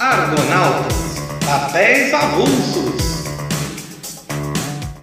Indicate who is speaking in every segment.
Speaker 1: Argonautas, papéis avulsos.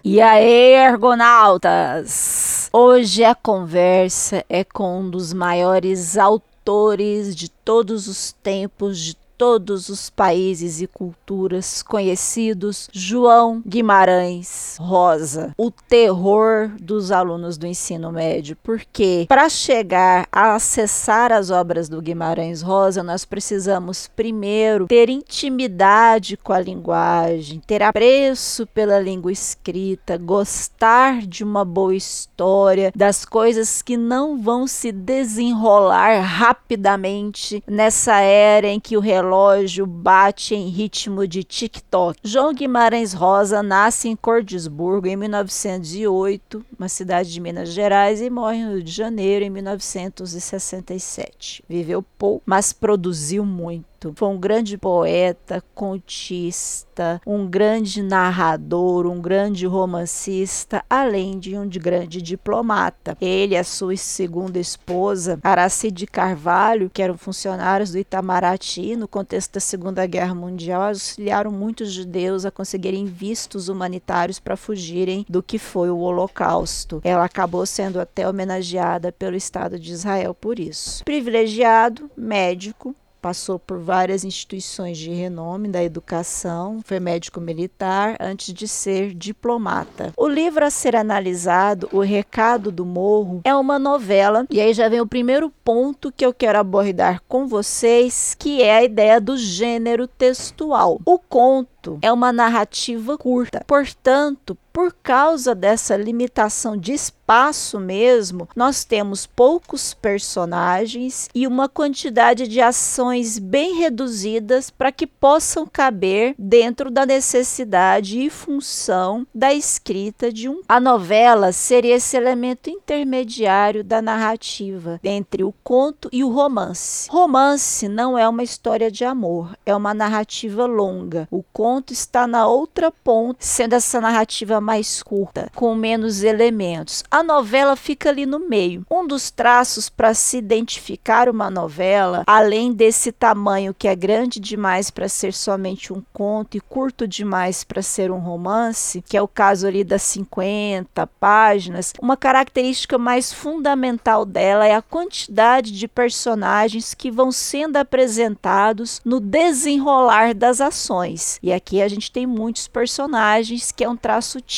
Speaker 2: E aí, argonautas? Hoje a conversa é com um dos maiores autores de todos os tempos, de todos os países e culturas conhecidos, João Guimarães Rosa, o terror dos alunos do ensino médio, porque para chegar a acessar as obras do Guimarães Rosa, nós precisamos primeiro ter intimidade com a linguagem, ter apreço pela língua escrita, gostar de uma boa história, das coisas que não vão se desenrolar rapidamente nessa era em que o relógio relógio bate em ritmo de TikTok. João Guimarães Rosa nasce em Cordisburgo em 1908, uma cidade de Minas Gerais, e morre no Rio de Janeiro em 1967. Viveu pouco, mas produziu muito foi um grande poeta, contista, um grande narrador, um grande romancista, além de um grande diplomata. Ele a sua segunda esposa, Aracide Carvalho, que eram funcionários do Itamaraty no contexto da Segunda Guerra Mundial, auxiliaram muitos judeus a conseguirem vistos humanitários para fugirem do que foi o Holocausto. Ela acabou sendo até homenageada pelo Estado de Israel por isso. Privilegiado, médico, passou por várias instituições de renome da educação, foi médico militar antes de ser diplomata. O livro a ser analisado, O Recado do Morro, é uma novela, e aí já vem o primeiro ponto que eu quero abordar com vocês, que é a ideia do gênero textual. O conto é uma narrativa curta, portanto, por causa dessa limitação de espaço mesmo, nós temos poucos personagens e uma quantidade de ações bem reduzidas para que possam caber dentro da necessidade e função da escrita de um. A novela seria esse elemento intermediário da narrativa entre o conto e o romance. Romance não é uma história de amor, é uma narrativa longa. O conto está na outra ponta, sendo essa narrativa mais curta, com menos elementos. A novela fica ali no meio. Um dos traços para se identificar uma novela, além desse tamanho que é grande demais para ser somente um conto e curto demais para ser um romance, que é o caso ali das 50 páginas, uma característica mais fundamental dela é a quantidade de personagens que vão sendo apresentados no desenrolar das ações. E aqui a gente tem muitos personagens, que é um traço típico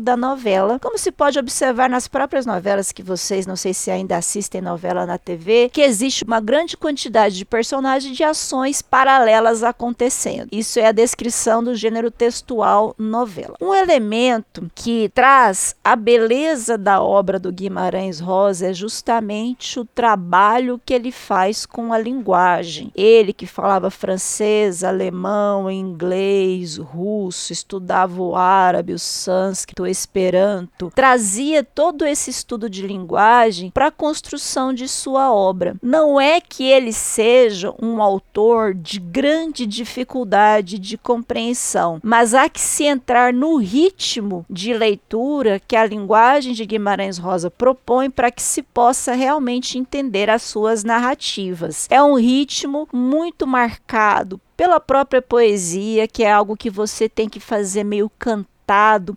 Speaker 2: da novela, como se pode observar nas próprias novelas que vocês, não sei se ainda assistem novela na TV, que existe uma grande quantidade de personagens de ações paralelas acontecendo. Isso é a descrição do gênero textual novela. Um elemento que traz a beleza da obra do Guimarães Rosa é justamente o trabalho que ele faz com a linguagem. Ele que falava francês, alemão, inglês, russo, estudava o árabe, o o esperanto, trazia todo esse estudo de linguagem para a construção de sua obra. Não é que ele seja um autor de grande dificuldade de compreensão, mas há que se entrar no ritmo de leitura que a linguagem de Guimarães Rosa propõe para que se possa realmente entender as suas narrativas. É um ritmo muito marcado pela própria poesia, que é algo que você tem que fazer meio cantado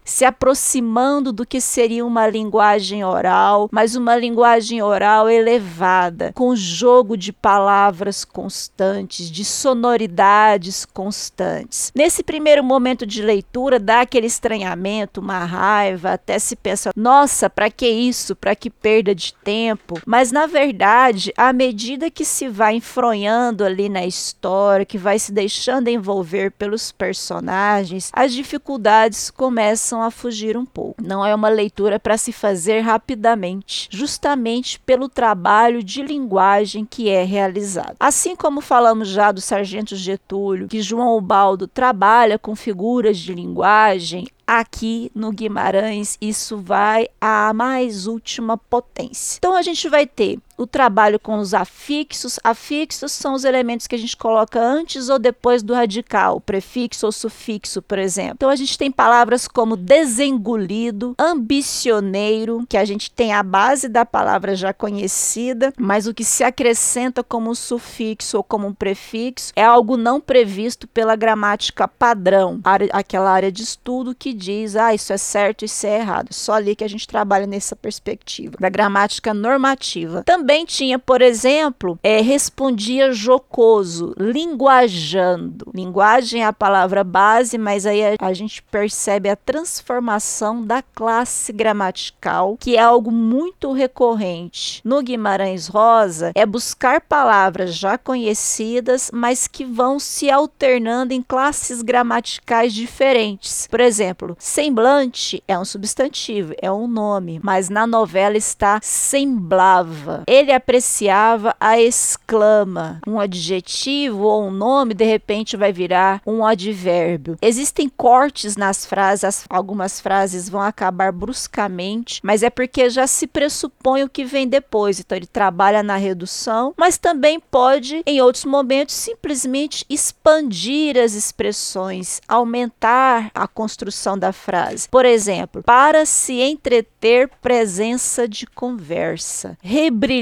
Speaker 2: se aproximando do que seria uma linguagem oral, mas uma linguagem oral elevada, com jogo de palavras constantes, de sonoridades constantes. Nesse primeiro momento de leitura, dá aquele estranhamento, uma raiva, até se pensa: nossa, para que isso? Para que perda de tempo? Mas na verdade, à medida que se vai enfronhando ali na história, que vai se deixando envolver pelos personagens, as dificuldades começam a fugir um pouco. Não é uma leitura para se fazer rapidamente, justamente pelo trabalho de linguagem que é realizado. Assim como falamos já do Sargento Getúlio, que João Ubaldo trabalha com figuras de linguagem, aqui no Guimarães isso vai à mais última potência. Então a gente vai ter o trabalho com os afixos. Afixos são os elementos que a gente coloca antes ou depois do radical, prefixo ou sufixo, por exemplo. Então a gente tem palavras como desengolido, ambicioneiro, que a gente tem a base da palavra já conhecida, mas o que se acrescenta como sufixo ou como um prefixo é algo não previsto pela gramática padrão, aquela área de estudo que diz, ah, isso é certo, isso é errado. Só ali que a gente trabalha nessa perspectiva da gramática normativa. Também tinha, por exemplo, é, respondia jocoso, linguajando. Linguagem é a palavra base, mas aí a, a gente percebe a transformação da classe gramatical, que é algo muito recorrente no Guimarães Rosa, é buscar palavras já conhecidas, mas que vão se alternando em classes gramaticais diferentes. Por exemplo, semblante é um substantivo, é um nome, mas na novela está semblava. Ele apreciava a exclama. Um adjetivo ou um nome de repente vai virar um advérbio. Existem cortes nas frases, algumas frases vão acabar bruscamente, mas é porque já se pressupõe o que vem depois. Então ele trabalha na redução, mas também pode em outros momentos simplesmente expandir as expressões, aumentar a construção da frase. Por exemplo, para se entreter presença de conversa,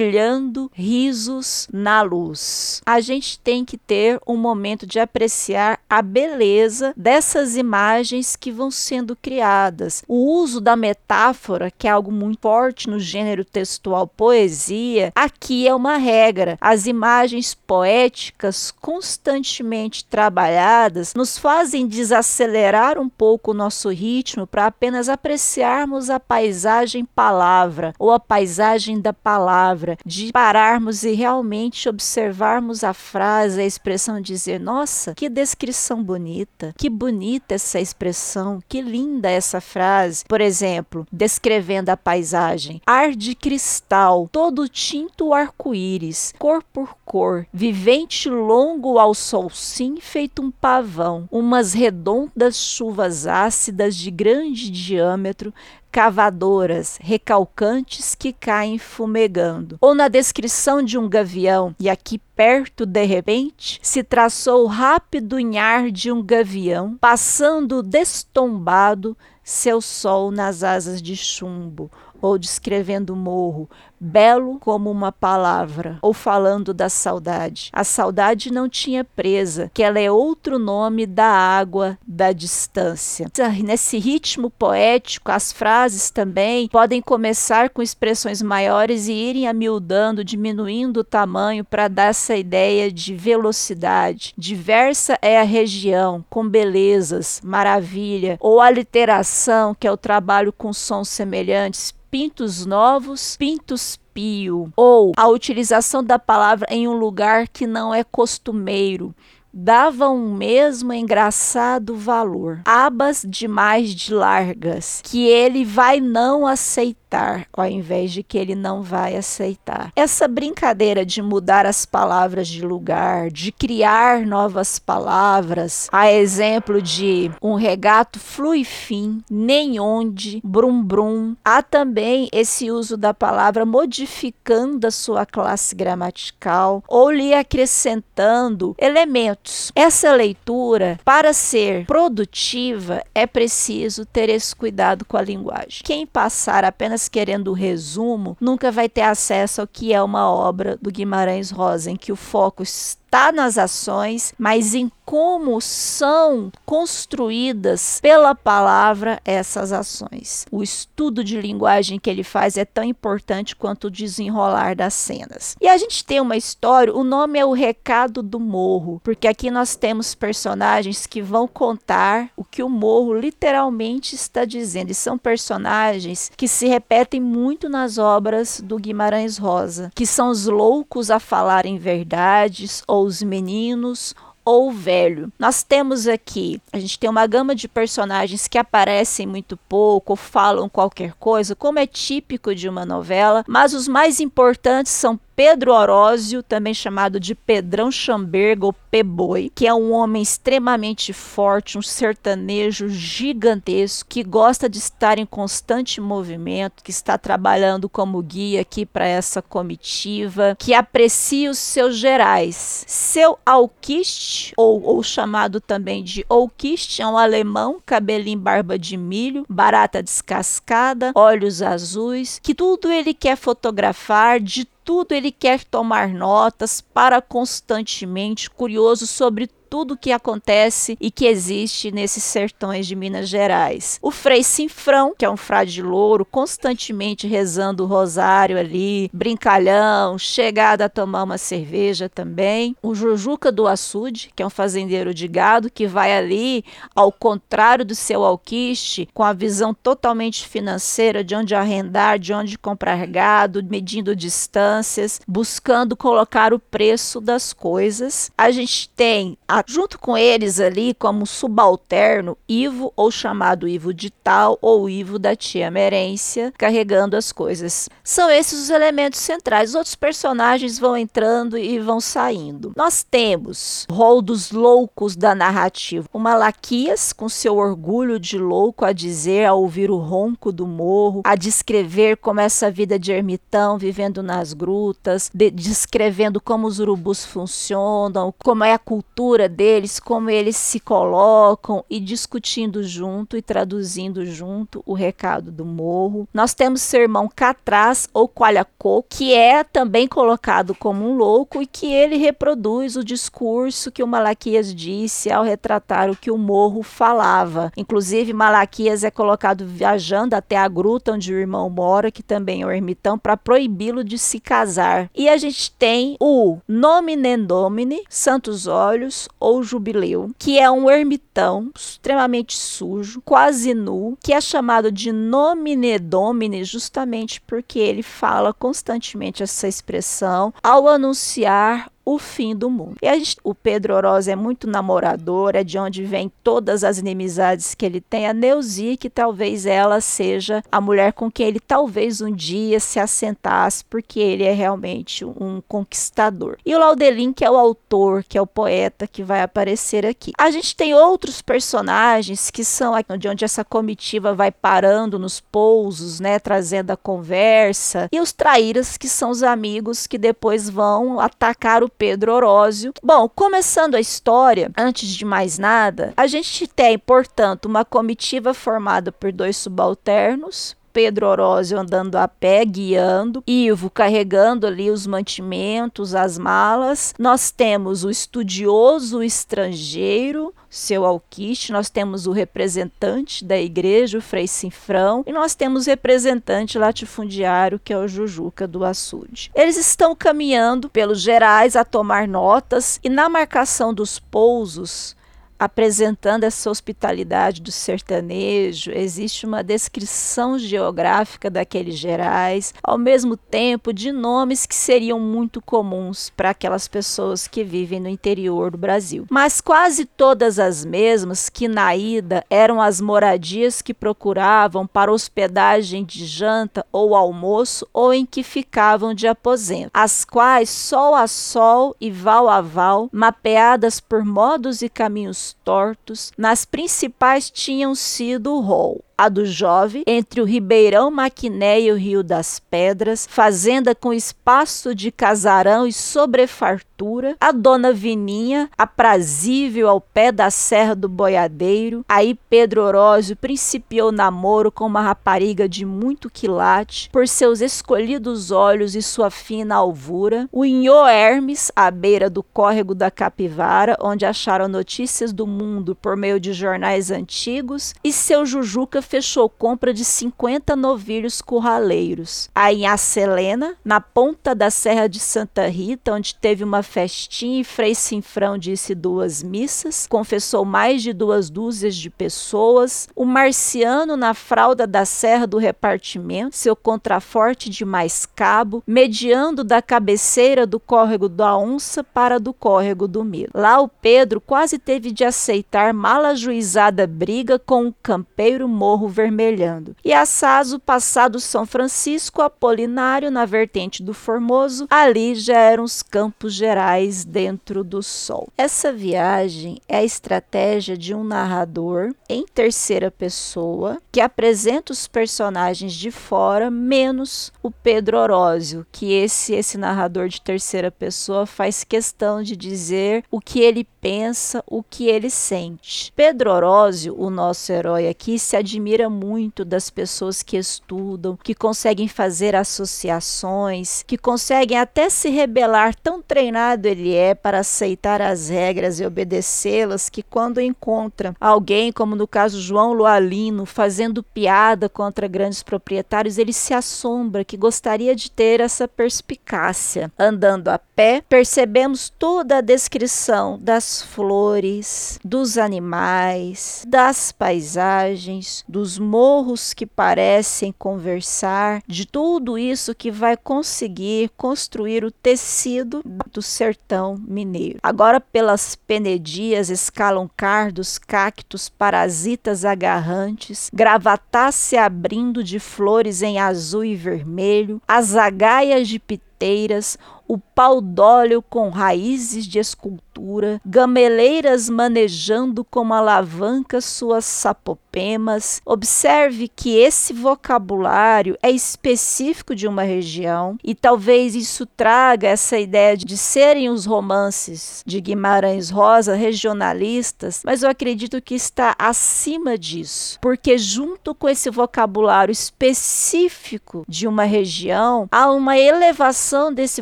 Speaker 2: rebrilhando risos na luz. A gente tem que ter um momento de apreciar a beleza dessas imagens que vão sendo criadas. O uso da metáfora, que é algo muito forte no gênero textual poesia, aqui é uma regra. As imagens poéticas constantemente trabalhadas nos fazem desacelerar um pouco o nosso ritmo para apenas apreciarmos a paisagem palavra ou a paisagem da palavra, de pararmos e realmente observarmos a frase, a expressão, dizer: nossa, que descrição bonita, que bonita essa expressão, que linda essa frase. Por exemplo, descrevendo a paisagem: ar de cristal, todo tinto arco-íris, cor por cor, vivente longo ao sol sim, feito um pavão, umas redondas chuvas ácidas de grande diâmetro, cavadoras, recalcantes que caem fumegando. Ou na descrição de um gavião, e aqui perto de repente se traçou o rápido unhar de um gavião, passando destombado seu sol nas asas de chumbo, ou descrevendo o morro, belo como uma palavra, ou falando da saudade. A saudade não tinha presa, que ela é outro nome da água da distância. Nesse ritmo poético, as frases também podem começar com expressões maiores e irem amildando, diminuindo o tamanho para dar essa ideia de velocidade. Diversa é a região, com belezas, maravilha, ou aliteração, que é o trabalho com sons semelhantes, pintos novos, pintos pio, ou a utilização da palavra em um lugar que não é costumeiro dava um mesmo engraçado valor. Abas demais de largas, que ele vai não aceitar aceitar, ao invés de que ele não vai aceitar. Essa brincadeira de mudar as palavras de lugar, de criar novas palavras, a exemplo de um regato flui fim, nem onde, brum brum. Há também esse uso da palavra modificando a sua classe gramatical ou lhe acrescentando elementos. Essa leitura, para ser produtiva, é preciso ter esse cuidado com a linguagem. Quem passar apenas apenas querendo o resumo, nunca vai ter acesso ao que é uma obra do Guimarães Rosa, em que o foco está nas ações, mas em como são construídas pela palavra essas ações. O estudo de linguagem que ele faz é tão importante quanto o desenrolar das cenas. E a gente tem uma história, o nome é O Recado do Morro, porque aqui nós temos personagens que vão contar o que o morro literalmente está dizendo. E são personagens que se repetem muito nas obras do Guimarães Rosa, que são os loucos a falarem verdades ou os meninos ou velho. Nós temos aqui, a gente tem uma gama de personagens que aparecem muito pouco ou falam qualquer coisa, como é típico de uma novela, mas os mais importantes são Pedro Orósio, também chamado de Pedrão Chamberga ou Peboi, que é um homem extremamente forte, um sertanejo gigantesco, que gosta de estar em constante movimento, que está trabalhando como guia aqui para essa comitiva, que aprecia os seus gerais. Seu alquiste, ou, ou chamado também de alquiste, é um alemão, cabelinho barba de milho, barata descascada, olhos azuis, que tudo ele quer fotografar de tudo ele quer tomar notas para constantemente curioso sobre tudo que acontece e que existe nesses sertões de Minas Gerais. O Frei Sinfrão, que é um frade louro, constantemente rezando o rosário ali, brincalhão, chegada a tomar uma cerveja também. O Jujuca do Açude, que é um fazendeiro de gado, que vai ali, ao contrário do seu alquiste, com a visão totalmente financeira de onde arrendar, de onde comprar gado, medindo distâncias, buscando colocar o preço das coisas. A gente tem a junto com eles ali como subalterno Ivo ou chamado Ivo de Tal ou Ivo da tia Merência, carregando as coisas. São esses os elementos centrais. Os outros personagens vão entrando e vão saindo. Nós temos rol dos loucos da narrativa. O Malaquias, com seu orgulho de louco a dizer, a ouvir o ronco do morro, a descrever como essa vida de ermitão vivendo nas grutas, de, descrevendo como os urubus funcionam, como é a cultura deles, como eles se colocam e discutindo junto e traduzindo junto o recado do morro. Nós temos seu irmão Catraz ou Qualhacô, que é também colocado como um louco e que ele reproduz o discurso que o Malaquias disse ao retratar o que o morro falava. Inclusive, Malaquias é colocado viajando até a gruta onde o irmão mora, que também é o ermitão, para proibi-lo de se casar. E a gente tem o Nomine Domine, Santos Olhos, ou Jubileu, que é um ermitão extremamente sujo, quase nu, que é chamado de nomine domine justamente porque ele fala constantemente essa expressão ao anunciar o fim do mundo. E gente, o Pedro Oroz é muito namorador, é de onde vem todas as inimizades que ele tem. A Neuzi, que talvez ela seja a mulher com quem ele talvez um dia se assentasse, porque ele é realmente um conquistador. E o Laudelin, que é o autor, que é o poeta que vai aparecer aqui. A gente tem outros personagens que são de onde essa comitiva vai parando nos pousos, né, trazendo a conversa, e os traíras, que são os amigos que depois vão atacar o Pedro Orósio. Bom, começando a história, antes de mais nada, a gente tem, portanto, uma comitiva formada por dois subalternos, Pedro Orósio andando a pé, guiando, Ivo carregando ali os mantimentos, as malas. Nós temos o estudioso estrangeiro, seu alquiste, nós temos o representante da igreja, o Frei Sinfrão, e nós temos o representante latifundiário, que é o Jujuca do Açude. Eles estão caminhando pelos gerais a tomar notas e na marcação dos pousos apresentando essa hospitalidade do sertanejo, existe uma descrição geográfica daqueles gerais, ao mesmo tempo de nomes que seriam muito comuns para aquelas pessoas que vivem no interior do Brasil. Mas quase todas as mesmas que na ida eram as moradias que procuravam para hospedagem de janta ou almoço ou em que ficavam de aposento, as quais sol a sol e val a val, mapeadas por modos e caminhos tortos, nas principais tinham sido o rol, a do Jove, entre o Ribeirão Maquiné e o Rio das Pedras, fazenda com espaço de casarão e sobrefartura, a Dona Vininha, aprazível ao pé da Serra do Boiadeiro, aí Pedro Orósio principiou namoro com uma rapariga de muito quilate, por seus escolhidos olhos e sua fina alvura, o Inhô Hermes, à beira do córrego da Capivara, onde acharam notícias do mundo por meio de jornais antigos, e seu Jujuca fechou compra de 50 novilhos curraleiros. Aí em Acelena, na ponta da Serra de Santa Rita, onde teve uma festinha e Frei Sinfrão disse duas missas, confessou mais de duas dúzias de pessoas. O Marciano, na fralda da Serra do Repartimento, seu contraforte de mais cabo, mediando da cabeceira do córrego da Onça para do córrego do Milo. Lá o Pedro quase teve de aceitar mal ajuizada briga com o campeiro morro morro vermelhando. E assaso, passado São Francisco, Apolinário, na vertente do Formoso, ali já eram os campos gerais dentro do sol. Essa viagem é a estratégia de um narrador em terceira pessoa que apresenta os personagens de fora, menos o Pedro Orósio, que esse esse narrador de terceira pessoa faz questão de dizer o que ele pensa, o que ele sente. Pedro Orósio, o nosso herói aqui, se admira muito das pessoas que estudam, que conseguem fazer associações, que conseguem até se rebelar, tão treinado ele é para aceitar as regras e obedecê-las, que quando encontra alguém, como no caso João Lualino, fazendo piada contra grandes proprietários, ele se assombra que gostaria de ter essa perspicácia. Andando a pé, percebemos toda a descrição das flores, dos animais, das paisagens, dos morros que parecem conversar, de tudo isso que vai conseguir construir o tecido do sertão mineiro. Agora, pelas penedias escalam cardos, cactos, parasitas agarrantes, gravatá se abrindo de flores em azul e vermelho, as agaias de piteiras, o pau d'óleo com raízes de escultura, gameleiras manejando como alavancas suas sapopemas. Observe que esse vocabulário é específico de uma região e talvez isso traga essa ideia de serem os romances de Guimarães Rosa regionalistas, mas eu acredito que está acima disso, porque junto com esse vocabulário específico de uma região, há uma elevação desse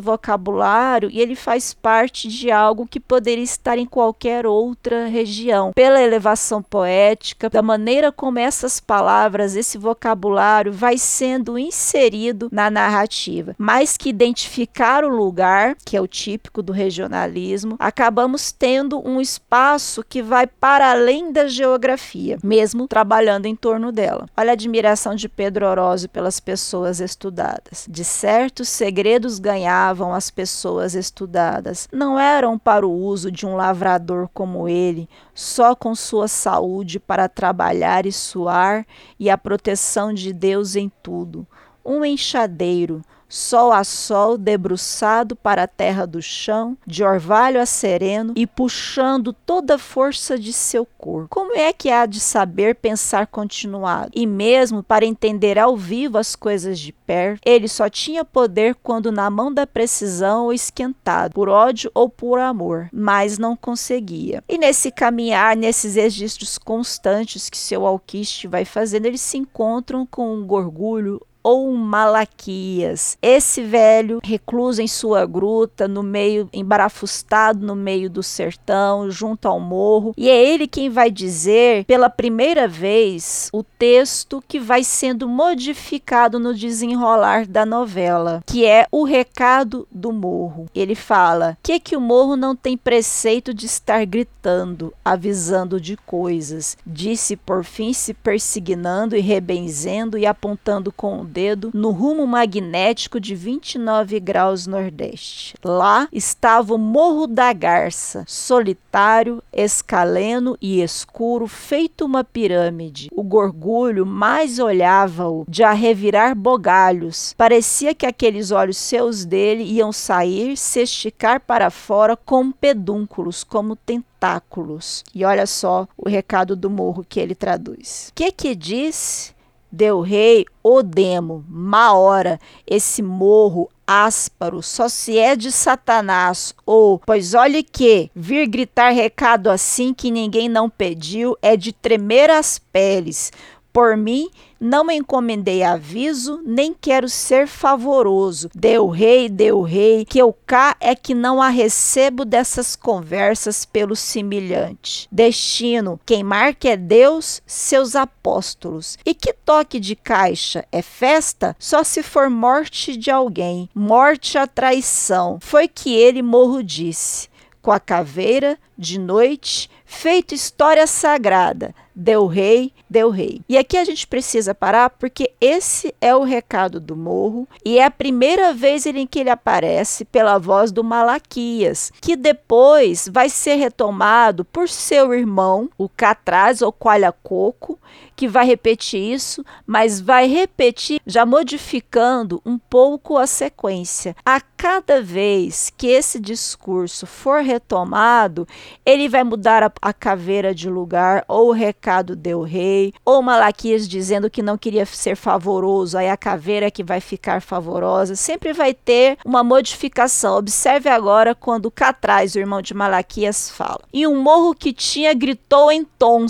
Speaker 2: vocabulário vocabulário e ele faz parte de algo que poderia estar em qualquer outra região. Pela elevação poética, da maneira como essas palavras, esse vocabulário vai sendo inserido na narrativa. Mais que identificar o lugar, que é o típico do regionalismo, acabamos tendo um espaço que vai para além da geografia, mesmo trabalhando em torno dela. Olha a admiração de Pedro Orozio pelas pessoas estudadas. De certos segredos ganhavam as as pessoas estudadas não eram para o uso de um lavrador como ele, só com sua saúde para trabalhar e suar e a proteção de Deus em tudo. Um enxadeiro, sol a sol, debruçado para a terra do chão, de orvalho a sereno e puxando toda a força de seu corpo. Como é que há de saber pensar continuado? E mesmo para entender ao vivo as coisas de perto, ele só tinha poder quando na mão da precisão ou esquentado, por ódio ou por amor, mas não conseguia. E nesse caminhar, nesses registros constantes que seu alquiste vai fazendo, eles se encontram com um gorgulho ou Malaquias. Esse velho recluso em sua gruta, no meio, embarafustado no meio do sertão, junto ao morro, e é ele quem vai dizer pela primeira vez o texto que vai sendo modificado no desenrolar da novela, que é o recado do morro. Ele fala: "Que que o morro não tem preceito de estar gritando, avisando de coisas?" Disse por fim se persignando e rebenzendo e apontando com dedo no rumo magnético de 29 graus nordeste. Lá estava o Morro da Garça, solitário, escaleno e escuro, feito uma pirâmide. O gorgulho mais olhava-o de a revirar bogalhos. Parecia que aqueles olhos seus dele iam sair, se esticar para fora com pedúnculos, como tentáculos. E olha só o recado do morro que ele traduz. Que que diz? Del Rei, Odemo, Maora, esse morro ásparo, só se é de Satanás, ou, pois olhe que, vir gritar recado assim que ninguém não pediu, é de tremer as peles. Por mim, não me encomendei aviso, nem quero ser favoroso. Deu rei, deu rei, que eu cá é que não a recebo dessas conversas pelo semelhante. Destino, quem marca é Deus, seus apóstolos. E que toque de caixa é festa? Só se for morte de alguém, morte a traição. Foi que ele morro disse. Com a caveira, de noite, feito história sagrada deu rei, deu rei. E aqui a gente precisa parar porque esse é o recado do morro e é a primeira vez em que ele aparece pela voz do Malaquias, que depois vai ser retomado por seu irmão, o Catraz ou Coalha Coco, que vai repetir isso, mas vai repetir já modificando um pouco a sequência. A cada vez que esse discurso for retomado, ele vai mudar a, a caveira de lugar, ou o recado deu rei, ou Malaquias dizendo que não queria ser favoroso, aí a caveira que vai ficar favorosa. Sempre vai ter uma modificação. Observe agora quando Catraz, o irmão de Malaquias, fala. E um morro que tinha gritou então,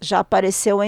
Speaker 2: já apareceu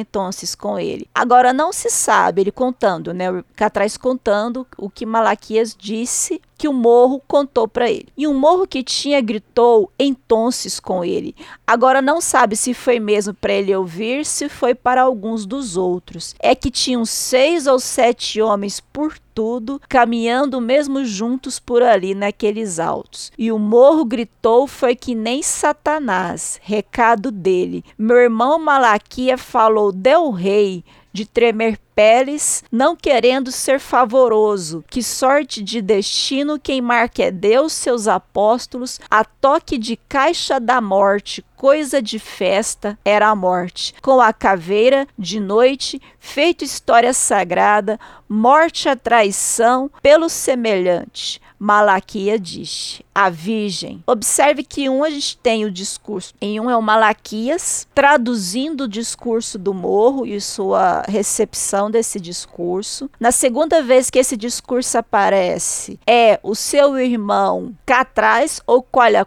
Speaker 2: com ele. Agora não se sabe, ele contando, né? Catraz contando o que Malaquias disse que o morro contou para ele. E o morro que tinha gritou entonces com ele. Agora não sabe se foi mesmo para ele ouvir, se foi para alguns dos outros. É que tinham seis ou sete homens por tudo, caminhando mesmo juntos por ali naqueles altos. E o morro gritou foi que nem Satanás, recado dele. Meu irmão Malaquia falou, deu rei, de tremer peles, não querendo ser favoroso. Que sorte de destino quem marca é Deus, seus apóstolos, a toque de caixa da morte, coisa de festa era a morte. Com a caveira de noite, feito história sagrada, morte a traição pelo semelhante. Malaquia diz: a Virgem. Observe que um a gente tem o discurso, em um é o Malaquias traduzindo o discurso do morro e sua recepção desse discurso. Na segunda vez que esse discurso aparece, é o seu irmão Catraz ou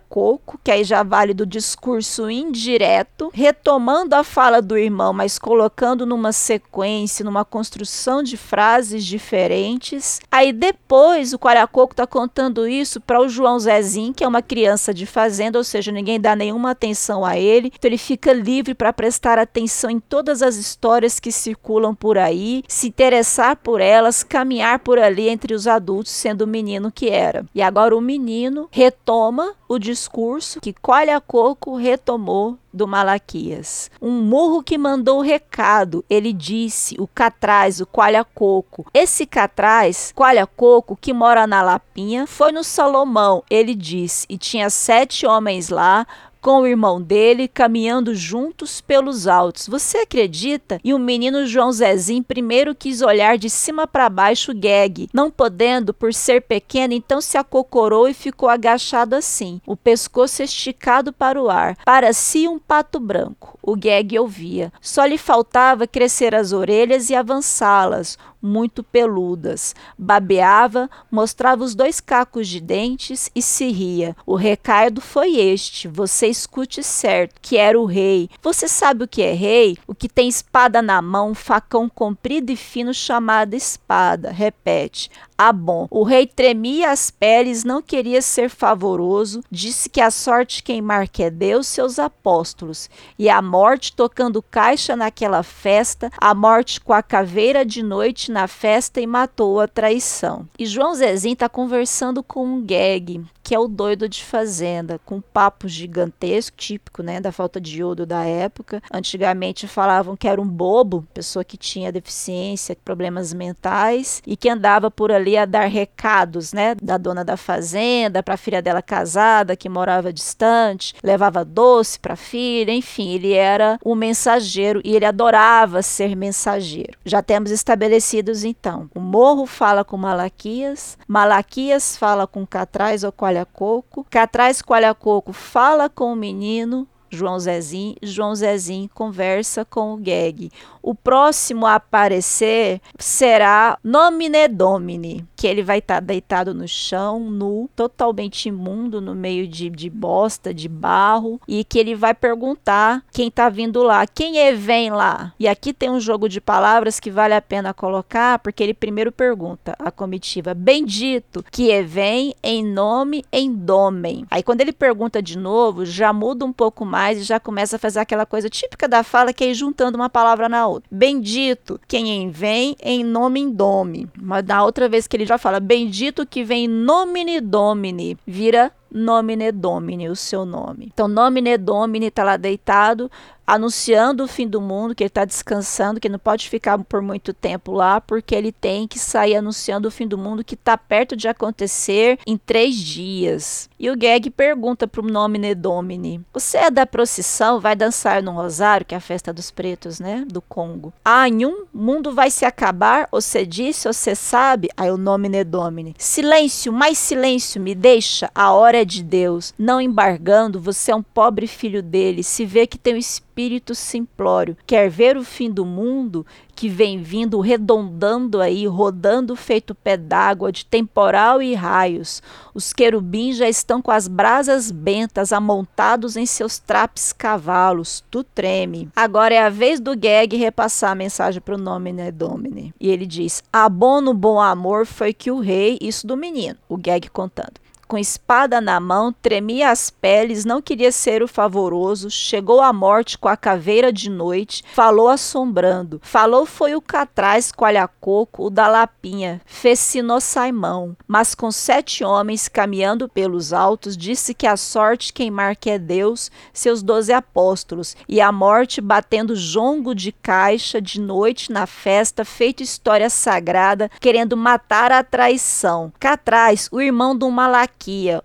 Speaker 2: Coco, que aí já vale do discurso indireto, retomando a fala do irmão, mas colocando numa sequência, numa construção de frases diferentes. Aí depois o Coco está contando isso para o João Zezinho, que é uma criança de fazenda, ou seja, ninguém dá nenhuma atenção a ele. Então ele fica livre para prestar atenção em todas as histórias que circulam por aí, se interessar por elas, caminhar por ali entre os adultos, sendo o menino que era. E agora o menino retoma o discurso que Colha Coco retomou do Malaquias. Um murro que mandou o recado. Ele disse, o Catraz, o Coalha-Coco. Esse Catraz, Coalha-Coco, que mora na Lapinha, foi no Salomão, ele disse, e tinha sete homens lá, com o irmão dele, caminhando juntos pelos altos. Você acredita? E o menino João Zezinho primeiro quis olhar de cima para baixo o gag, não podendo por ser pequeno, então se acocorou e ficou agachado assim, o pescoço esticado para o ar. Para si um pato branco. O gag ouvia. Só lhe faltava crescer as orelhas e avançá-las, muito peludas. Babeava, mostrava os dois cacos de dentes e se ria. O recado foi este: você escute certo, que era o rei. Você sabe o que é rei? O que tem espada na mão, facão comprido e fino chamado espada. Repete. Ah, bom. O rei tremia as peles, não queria ser favoroso, disse que a sorte quem marca é Deus, seus apóstolos. E a morte tocando caixa naquela festa, a morte com a caveira de noite na festa e matou a traição. E João Zezinho está conversando com um gag, que é o doido de fazenda, com um papo gigantesco, típico, né, da falta de iodo da época. Antigamente falavam que era um bobo, pessoa que tinha deficiência, problemas mentais e que andava por ali a dar recados, né, da dona da fazenda para a filha dela casada que morava distante, levava doce para a filha, enfim, ele era um mensageiro e ele adorava ser mensageiro. Já temos estabelecidos então. O morro fala com Malaquias, Malaquias fala com Catraz ou Coalha-Coco. Catraz Coalha-Coco fala com o menino, João Zezinho, João Zezinho conversa com o Gag. O próximo a aparecer será Nomine Domini, que ele vai estar tá deitado no chão, nu, totalmente imundo, no meio de, de bosta, de barro, e que ele vai perguntar quem está vindo lá, quem é vem lá. E aqui tem um jogo de palavras que vale a pena colocar, porque ele primeiro pergunta a comitiva, bendito, que é vem em nome em domem. Aí quando ele pergunta de novo, já muda um pouco mais e já começa a fazer aquela coisa típica da fala, que é ir juntando uma palavra na outra. Bendito quem vem em nome domine. Mas da outra vez que ele já fala, bendito que vem em nomine domini, vira nomine domini, o seu nome. Então, nomine domini está lá deitado, anunciando o fim do mundo, que ele está descansando, que não pode ficar por muito tempo lá, porque ele tem que sair anunciando o fim do mundo que está perto de acontecer em três dias. E o Gag pergunta para o nome Nedomini: Você é da procissão? Vai dançar no Rosário, que é a festa dos pretos, né? Do Congo. Ah, em um mundo vai se acabar? Você disse, você sabe? Aí o nome Nedomini: Silêncio, mais silêncio, me deixa. A hora é de Deus. Não embargando, você é um pobre filho dele. Se vê que tem o espírito espírito simplório quer ver o fim do mundo que vem vindo redondando aí, rodando feito pé d'água de temporal e raios. Os querubins já estão com as brasas bentas amontados em seus trapes cavalos. Tu treme. Agora é a vez do Gag repassar a mensagem para o Nomine Domine. E ele diz: Abono bom amor foi que o rei, isso do menino, o Gag contando com espada na mão, tremia as peles, não queria ser o favoroso, chegou à morte com a caveira de noite, falou assombrando. Falou foi o catraz coalha-coco, o da lapinha, fecino Saimão. Mas com sete homens caminhando pelos altos, disse que a sorte quem marca é Deus, seus doze apóstolos, e a morte batendo jongo de caixa de noite na festa, feito história sagrada, querendo matar a traição. Catraz, o irmão do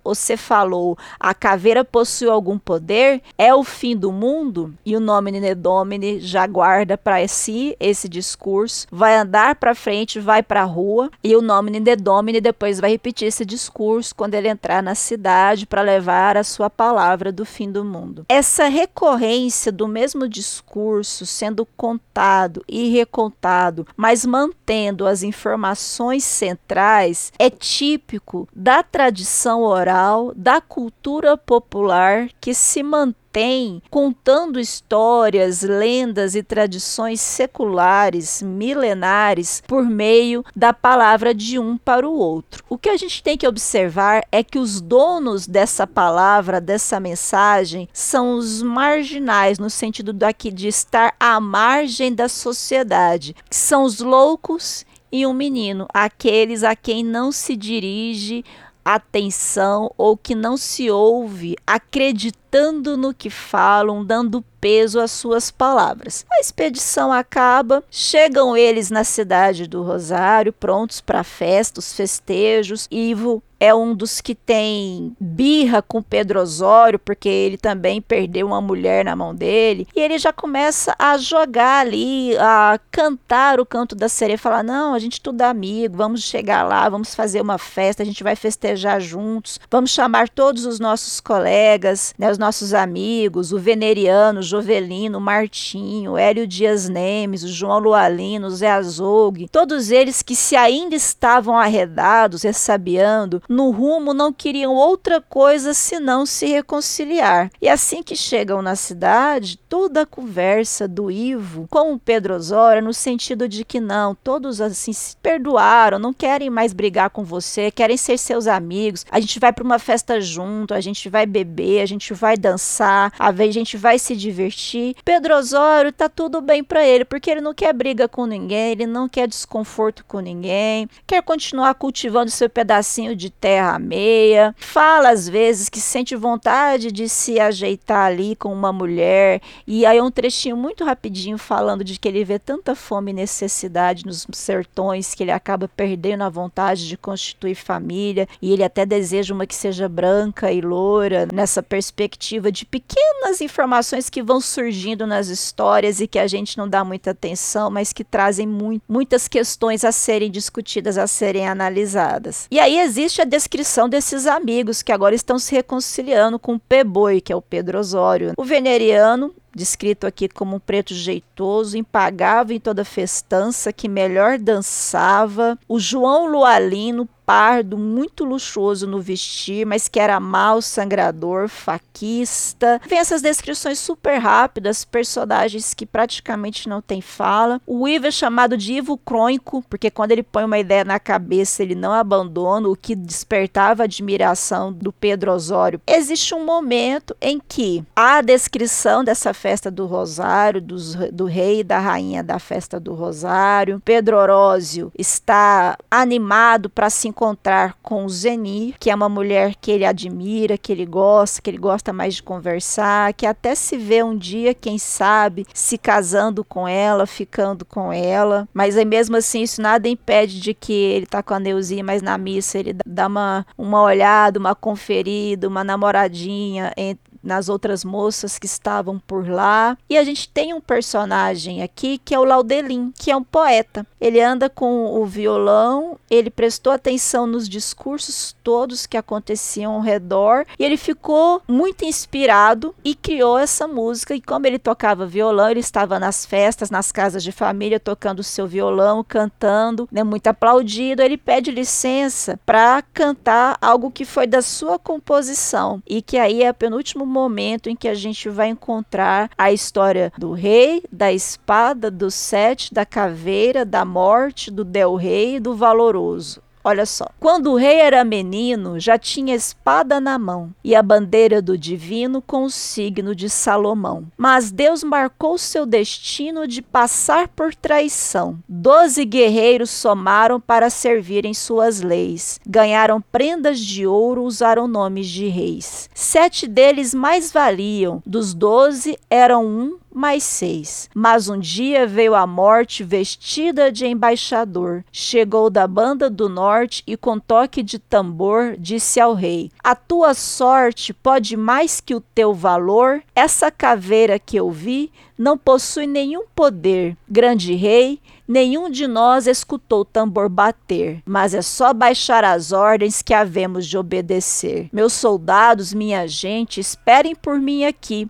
Speaker 2: você falou, a caveira possui algum poder? É o fim do mundo? E o nome Domini já guarda para si esse discurso, vai andar para frente, vai para a rua, e o nome Domini depois vai repetir esse discurso quando ele entrar na cidade para levar a sua palavra do fim do mundo. Essa recorrência do mesmo discurso sendo contado e recontado, mas mantendo as informações centrais, é típico da tradição tradição oral da cultura popular que se mantém contando histórias, lendas e tradições seculares, milenares, por meio da palavra de um para o outro. O que a gente tem que observar é que os donos dessa palavra, dessa mensagem, são os marginais, no sentido daqui de estar à margem da sociedade, que são os loucos e um menino, aqueles a quem não se dirige atenção ou que não se ouve acreditando no que falam, dando peso às suas palavras. A expedição acaba, chegam eles na cidade do Rosário, prontos para a festa, os festejos. Ivo é um dos que tem birra com Pedro Osório, porque ele também perdeu uma mulher na mão dele. E ele já começa a jogar ali, a cantar o canto da sereia, falar: não, a gente tudo é amigo, vamos chegar lá, vamos fazer uma festa, a gente vai festejar juntos, vamos chamar todos os nossos colegas, né, os nossos amigos, o Veneriano, o Jovelino, o Martinho, o Hélio Dias Nemes, o João Lualino, o Zé Azougue, todos eles que se ainda estavam arredados, ressabiando, no rumo não queriam outra coisa senão se reconciliar. E assim que chegam na cidade, toda a conversa do Ivo com o Pedro Osório no sentido de que não, todos assim se perdoaram, não querem mais brigar com você, querem ser seus amigos. A gente vai para uma festa junto, a gente vai beber, a gente vai dançar, a gente vai se divertir. Pedro Osório tá tudo bem para ele, porque ele não quer briga com ninguém, ele não quer desconforto com ninguém, quer continuar cultivando seu pedacinho de terra meia, fala às vezes que sente vontade de se ajeitar ali com uma mulher, e aí é um trechinho muito rapidinho falando de que ele vê tanta fome e necessidade nos sertões que ele acaba perdendo a vontade de constituir família, e ele até deseja uma que seja branca e loura, nessa perspectiva de pequenas informações que vão surgindo nas histórias e que a gente não dá muita atenção, mas que trazem muitas questões a serem discutidas, a serem analisadas. E aí existe a descrição desses amigos que agora estão se reconciliando com o P-Boi, que é o Pedro Osório. O veneriano descrito aqui como um preto jeitoso, impagável em toda festança, que melhor dançava. O João Lualino, pardo, muito luxuoso no vestir, mas que era mau, sangrador, faquista. Vem essas descrições super rápidas, personagens que praticamente não tem fala. O Ivo é chamado de Ivo Crônico, porque quando ele põe uma ideia na cabeça, ele não abandona, o que despertava admiração do Pedro Osório. Existe um momento em que a descrição dessa festa do Rosário, dos, do rei e da rainha da festa do Rosário, Pedro Orósio está animado para se encontrar com Zeni, que é uma mulher que ele admira, que ele gosta, que ele gosta mais de conversar, que até se vê um dia, quem sabe, se casando com ela, ficando com ela. Mas aí mesmo assim, isso nada impede de que ele tá com a Neuzinha, mas na missa ele dá uma, uma olhada, uma conferida, uma namoradinha entre nas outras moças que estavam por lá. E a gente tem um personagem aqui que é o Laudelin, que é um poeta. Ele anda com o violão, ele prestou atenção nos discursos todos que aconteciam ao redor e ele ficou muito inspirado e criou essa música. E como ele tocava violão, ele estava nas festas, nas casas de família, tocando o seu violão, cantando, né, muito aplaudido. Ele pede licença para cantar algo que foi da sua composição e que aí é o penúltimo momento em que a gente vai encontrar a história do rei, da espada, do sete, da caveira, da morte, do del rei e do valoroso. Olha só. Quando o rei era menino, já tinha espada na mão e a bandeira do divino com o signo de Salomão. Mas Deus marcou seu destino de passar por traição. Doze guerreiros somaram para servirem suas leis. Ganharam prendas de ouro, usaram nomes de reis. Sete deles mais valiam. Dos doze, eram um mais seis. Mas um dia veio a morte vestida de embaixador. Chegou da banda do norte e, com toque de tambor, disse ao rei: A tua sorte pode mais que o teu valor. Essa caveira que eu vi não possui nenhum poder. Grande rei, nenhum de nós escutou o tambor bater, mas é só baixar as ordens que havemos de obedecer. Meus soldados, minha gente, esperem por mim aqui.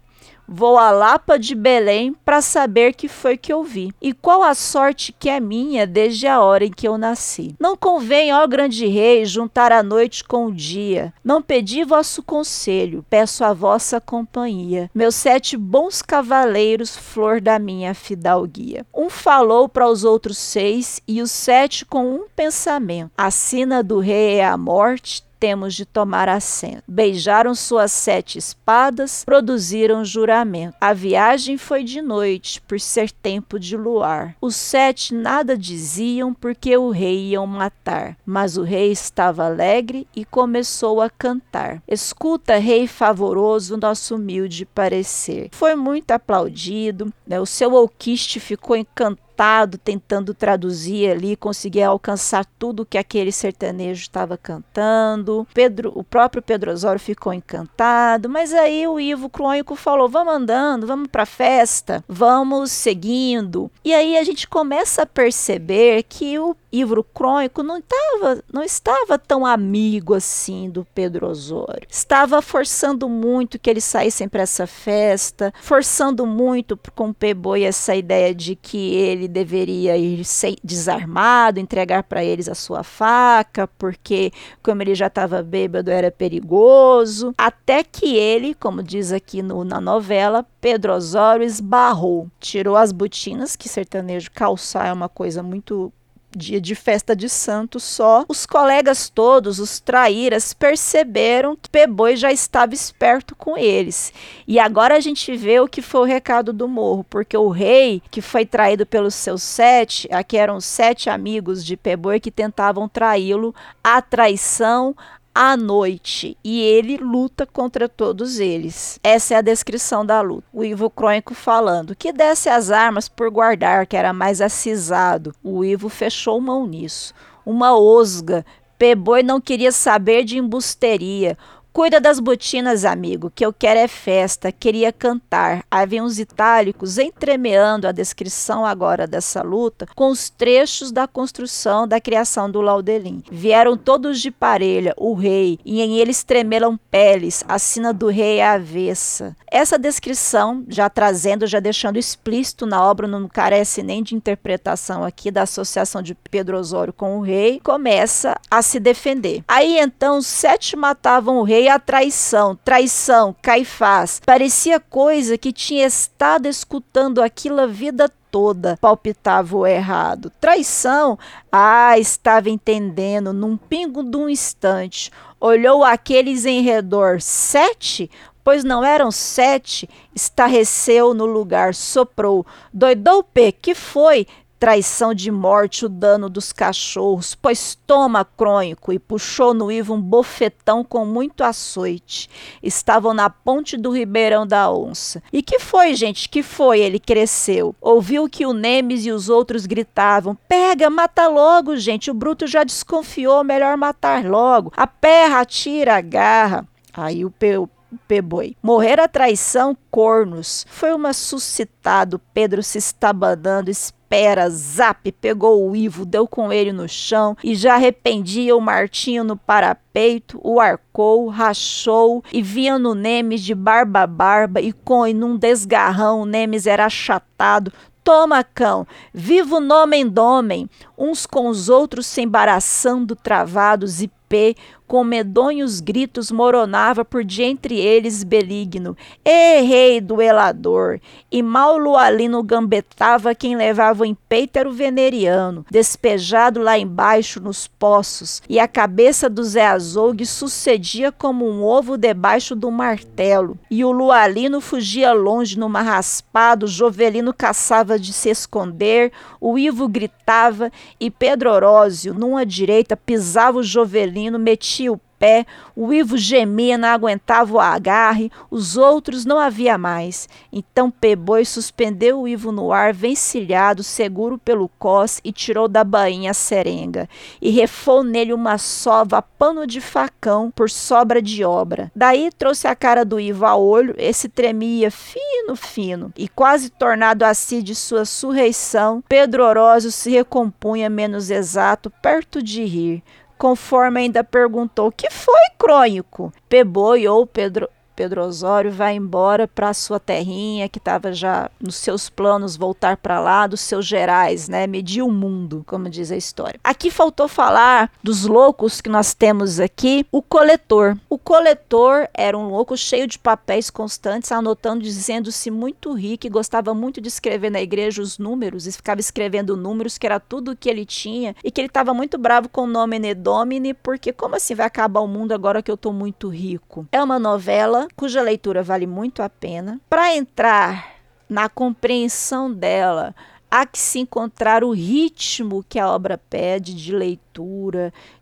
Speaker 2: Vou à Lapa de Belém para saber que foi que eu vi. E qual a sorte que é minha desde a hora em que eu nasci. Não convém, ó grande rei, juntar a noite com o dia. Não pedi vosso conselho, peço a vossa companhia. Meus sete bons cavaleiros, flor da minha fidalguia. Um falou para os outros seis, e os sete com um pensamento. A sina do rei é a morte, temos de tomar assento. Beijaram suas sete espadas, produziram juramento. A viagem foi de noite, por ser tempo de luar. Os sete nada diziam, porque o rei iam matar. Mas o rei estava alegre e começou a cantar. Escuta, rei favoroso, nosso humilde parecer. Foi muito aplaudido, né? o seu alquiste ficou encantado tentando traduzir ali, conseguir alcançar tudo que aquele sertanejo estava cantando. Pedro, o próprio Pedro Osório ficou encantado, mas aí o Ivo Crônico falou: "Vamos andando, vamos para a festa, vamos seguindo". E aí a gente começa a perceber que o Ivro Crônico não estava, não estava tão amigo assim do Pedro Osório. Estava forçando muito que eles saíssem para essa festa, forçando muito com o Peboi essa ideia de que ele deveria ir desarmado, entregar para eles a sua faca, porque como ele já estava bêbado era perigoso, até que ele, como diz aqui no, na novela, Pedro Osório esbarrou, tirou as botinas, que sertanejo calçar é uma coisa muito dia de festa de santo só, os colegas todos, os traíras, perceberam que Peboi já estava esperto com eles. E agora a gente vê o que foi o recado do morro, porque o rei, que foi traído pelos seus sete, aqui eram sete amigos de Peboi que tentavam traí-lo, a traição, à noite e ele luta contra todos eles. Essa é a descrição da luta. O Ivo Crônico falando que desce as armas por guardar, que era mais acisado. O Ivo fechou mão nisso. Uma osga. Peboi não queria saber de embusteria. Cuida das botinas, amigo, que eu quero é festa, queria cantar. Havia uns itálicos entremeando a descrição agora dessa luta com os trechos da construção da criação do Laudelin. Vieram todos de parelha, o rei, e em eles tremelam peles, a sina do rei é avessa. Essa descrição, já trazendo, já deixando explícito na obra, não carece nem de interpretação aqui da associação de Pedro Osório com o rei, começa a se defender. Aí então sete matavam o rei a traição, traição, Caifás. Parecia coisa que tinha estado escutando aquilo a vida toda, palpitava o errado. Traição, ah, estava entendendo num pingo de um instante. Olhou aqueles em redor, sete? Pois não eram sete, estarreceu no lugar, soprou. Doidou o pé, que foi? Traição de morte o dano dos cachorros, pois toma, crônico, e puxou no Ivo um bofetão com muito açoite. Estavam na ponte do Ribeirão da Onça. E que foi, gente? Que foi? Ele cresceu. Ouviu que o Nemes e os outros gritavam: Pega, mata logo, gente. O Bruto já desconfiou, melhor matar logo. A perra, atira, agarra. Aí o, o Peboi. Morrer a traição, cornos. Foi uma suscitado, Pedro se estabanando, espera, zap, pegou o Ivo, deu com ele no chão e já arrependia o Martinho no parapeito, o arcou, rachou e vinha no Nemes de barba a barba e com e num desgarrão o Nemes era achatado, Toma, cão, vivo nome domem, uns com os outros se embaraçando, travados e pé, com medonhos gritos moronava por de entre eles beligno. E rei duelador! E mal Lualino gambetava quem levava em peito era o veneriano, despejado lá embaixo nos poços, e a cabeça do Zé Azougue sucedia como um ovo debaixo do martelo. E o Lualino fugia longe numa raspada, o Jovelino caçava de se esconder, o Ivo gritava, e Pedro Orósio, numa direita, pisava o Jovelino, metia o pé, o Ivo gemia, não aguentava o agarre, os outros não havia mais. Então Peboi suspendeu o Ivo no ar, vencilhado, seguro pelo cós, e tirou da bainha a serenga, e refou nele uma sova a pano de facão por sobra de obra. Daí trouxe a cara do Ivo a olho, esse tremia fino, fino, e quase tornado assim de sua surreição, Pedro Orósio se recompunha menos exato, perto de rir conforme ainda perguntou: que foi, crônico? Peboi ou Pedro, Pedro Osório vai embora para sua terrinha, que estava já nos seus planos voltar para lá, dos seus gerais, né? Medir o mundo, como diz a história. Aqui faltou falar dos loucos que nós temos aqui, o coletor. O coletor era um louco cheio de papéis constantes, anotando, dizendo-se muito rico e gostava muito de escrever na igreja os números, e ficava escrevendo números, que era tudo o que ele tinha, e que ele estava muito bravo com o nome Nedomini, porque como assim vai acabar o mundo agora que eu estou muito rico? É uma novela cuja leitura vale muito a pena. Para entrar na compreensão dela, há que se encontrar o ritmo que a obra pede de leitura,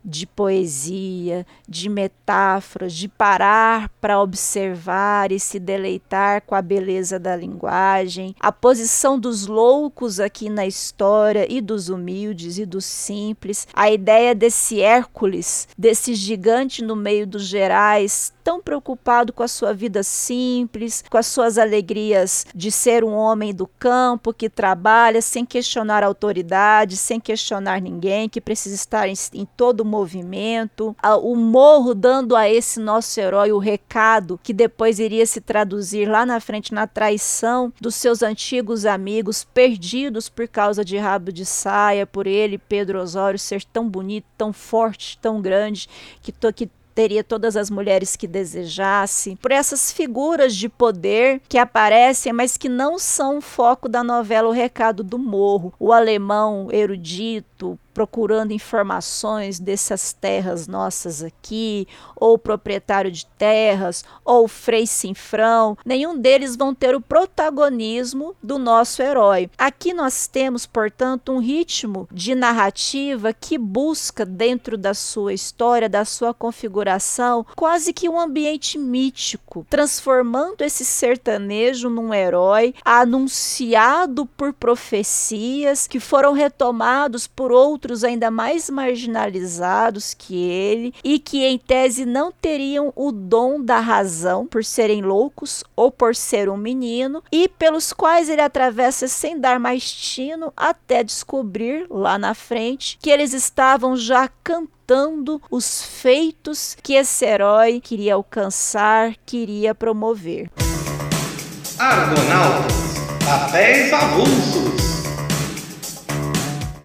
Speaker 2: de poesia, de metáforas, de parar para observar e se deleitar com a beleza da linguagem, a posição dos loucos aqui na história e dos humildes e dos simples, a ideia desse Hércules, desse gigante no meio dos gerais, tão preocupado com a sua vida simples, com as suas alegrias de ser um homem do campo que trabalha sem questionar a autoridade, sem questionar ninguém, que precisa estar em, em todo o movimento. O morro dando a esse nosso herói o recado que depois iria se traduzir lá na frente na traição dos seus antigos amigos perdidos por causa de rabo de saia, por ele, Pedro Osório, ser tão bonito, tão forte, tão grande, que, que teria todas as mulheres que desejasse, por essas figuras de poder que aparecem, mas que não são o foco da novela O Recado do Morro. O alemão erudito, procurando informações dessas terras nossas aqui, ou proprietário de terras, ou Frei Sinfrão, nenhum deles vão ter o protagonismo do nosso herói. Aqui nós temos, portanto, um ritmo de narrativa que busca, dentro da sua história, da sua configuração, quase que um ambiente mítico, transformando esse sertanejo num herói anunciado por profecias que foram retomados por outros outros ainda mais marginalizados que ele e que em tese não teriam o dom da razão por serem loucos ou por ser um menino e pelos quais ele atravessa sem dar mais tino até descobrir lá na frente que eles estavam já cantando os feitos que esse herói queria alcançar, queria promover.
Speaker 1: Argonautas, papéis avulsos.